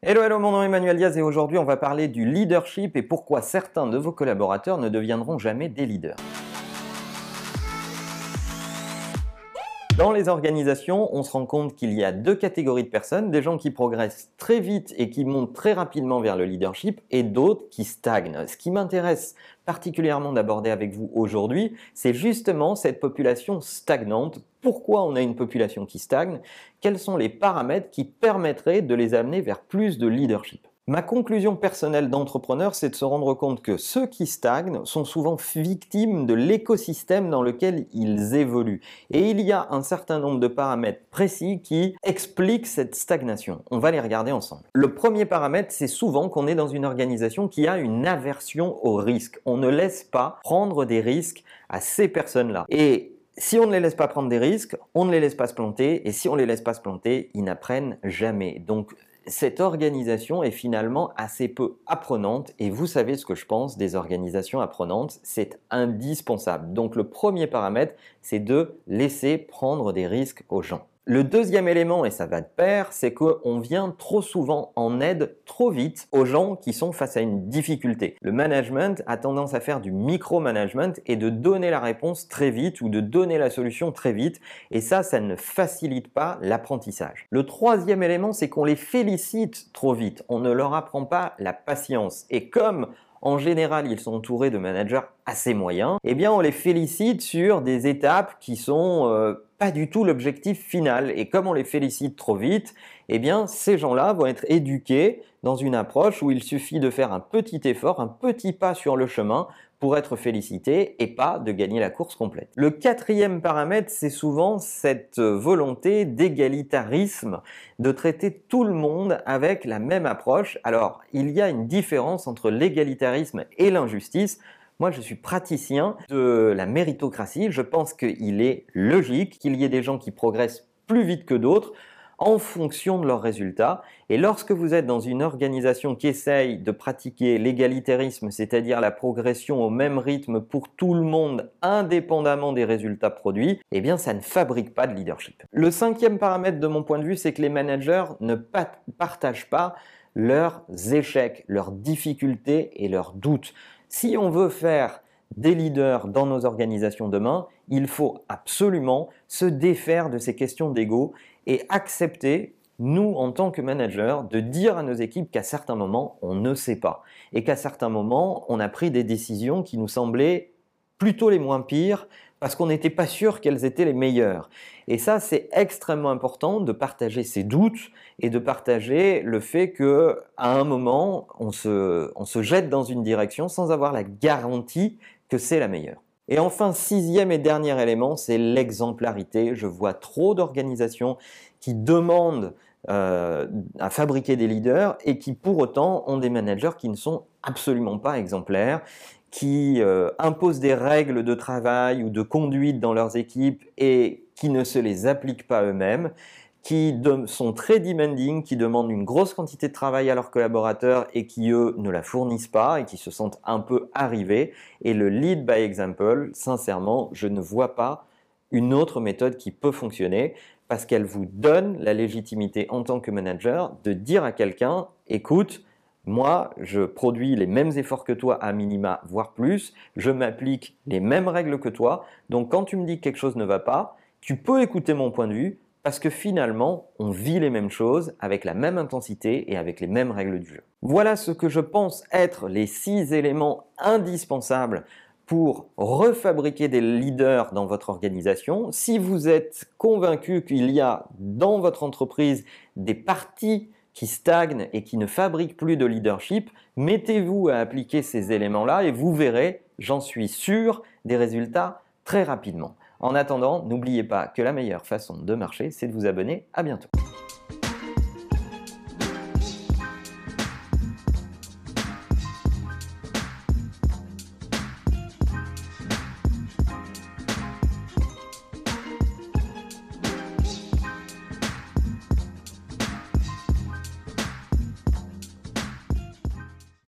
Hello, hello, mon nom est Emmanuel Diaz et aujourd'hui on va parler du leadership et pourquoi certains de vos collaborateurs ne deviendront jamais des leaders. Dans les organisations, on se rend compte qu'il y a deux catégories de personnes, des gens qui progressent très vite et qui montent très rapidement vers le leadership et d'autres qui stagnent. Ce qui m'intéresse particulièrement d'aborder avec vous aujourd'hui, c'est justement cette population stagnante. Pourquoi on a une population qui stagne? Quels sont les paramètres qui permettraient de les amener vers plus de leadership? Ma conclusion personnelle d'entrepreneur, c'est de se rendre compte que ceux qui stagnent sont souvent victimes de l'écosystème dans lequel ils évoluent. Et il y a un certain nombre de paramètres précis qui expliquent cette stagnation. On va les regarder ensemble. Le premier paramètre, c'est souvent qu'on est dans une organisation qui a une aversion au risque. On ne laisse pas prendre des risques à ces personnes-là. Et si on ne les laisse pas prendre des risques, on ne les laisse pas se planter, et si on ne les laisse pas se planter, ils n'apprennent jamais. Donc cette organisation est finalement assez peu apprenante et vous savez ce que je pense des organisations apprenantes, c'est indispensable. Donc le premier paramètre, c'est de laisser prendre des risques aux gens. Le deuxième élément, et ça va de pair, c'est qu'on vient trop souvent en aide trop vite aux gens qui sont face à une difficulté. Le management a tendance à faire du micromanagement et de donner la réponse très vite ou de donner la solution très vite. Et ça, ça ne facilite pas l'apprentissage. Le troisième élément, c'est qu'on les félicite trop vite. On ne leur apprend pas la patience. Et comme en général, ils sont entourés de managers assez moyens, eh bien, on les félicite sur des étapes qui sont euh, pas du tout l'objectif final. Et comme on les félicite trop vite, eh bien, ces gens-là vont être éduqués dans une approche où il suffit de faire un petit effort, un petit pas sur le chemin pour être félicité et pas de gagner la course complète. Le quatrième paramètre, c'est souvent cette volonté d'égalitarisme, de traiter tout le monde avec la même approche. Alors, il y a une différence entre l'égalitarisme et l'injustice. Moi, je suis praticien de la méritocratie. Je pense qu'il est logique qu'il y ait des gens qui progressent plus vite que d'autres en fonction de leurs résultats. Et lorsque vous êtes dans une organisation qui essaye de pratiquer l'égalitarisme, c'est-à-dire la progression au même rythme pour tout le monde, indépendamment des résultats produits, eh bien, ça ne fabrique pas de leadership. Le cinquième paramètre de mon point de vue, c'est que les managers ne partagent pas leurs échecs, leurs difficultés et leurs doutes. Si on veut faire des leaders dans nos organisations demain, il faut absolument se défaire de ces questions d'ego et accepter, nous en tant que managers, de dire à nos équipes qu'à certains moments, on ne sait pas et qu'à certains moments, on a pris des décisions qui nous semblaient plutôt les moins pires parce qu'on n'était pas sûr qu'elles étaient les meilleures. Et ça, c'est extrêmement important de partager ses doutes et de partager le fait que à un moment, on se jette dans une direction sans avoir la garantie que c'est la meilleure. Et enfin, sixième et dernier élément, c'est l'exemplarité. Je vois trop d'organisations qui demandent euh, à fabriquer des leaders et qui pour autant ont des managers qui ne sont absolument pas exemplaires qui euh, imposent des règles de travail ou de conduite dans leurs équipes et qui ne se les appliquent pas eux-mêmes, qui sont très demanding, qui demandent une grosse quantité de travail à leurs collaborateurs et qui, eux, ne la fournissent pas et qui se sentent un peu arrivés. Et le lead by example, sincèrement, je ne vois pas une autre méthode qui peut fonctionner parce qu'elle vous donne la légitimité en tant que manager de dire à quelqu'un, écoute, moi, je produis les mêmes efforts que toi à minima, voire plus. Je m'applique les mêmes règles que toi. Donc quand tu me dis que quelque chose ne va pas, tu peux écouter mon point de vue parce que finalement, on vit les mêmes choses avec la même intensité et avec les mêmes règles du jeu. Voilà ce que je pense être les six éléments indispensables pour refabriquer des leaders dans votre organisation. Si vous êtes convaincu qu'il y a dans votre entreprise des parties qui stagnent et qui ne fabriquent plus de leadership, mettez-vous à appliquer ces éléments-là et vous verrez, j'en suis sûr, des résultats très rapidement. En attendant, n'oubliez pas que la meilleure façon de marcher, c'est de vous abonner. À bientôt.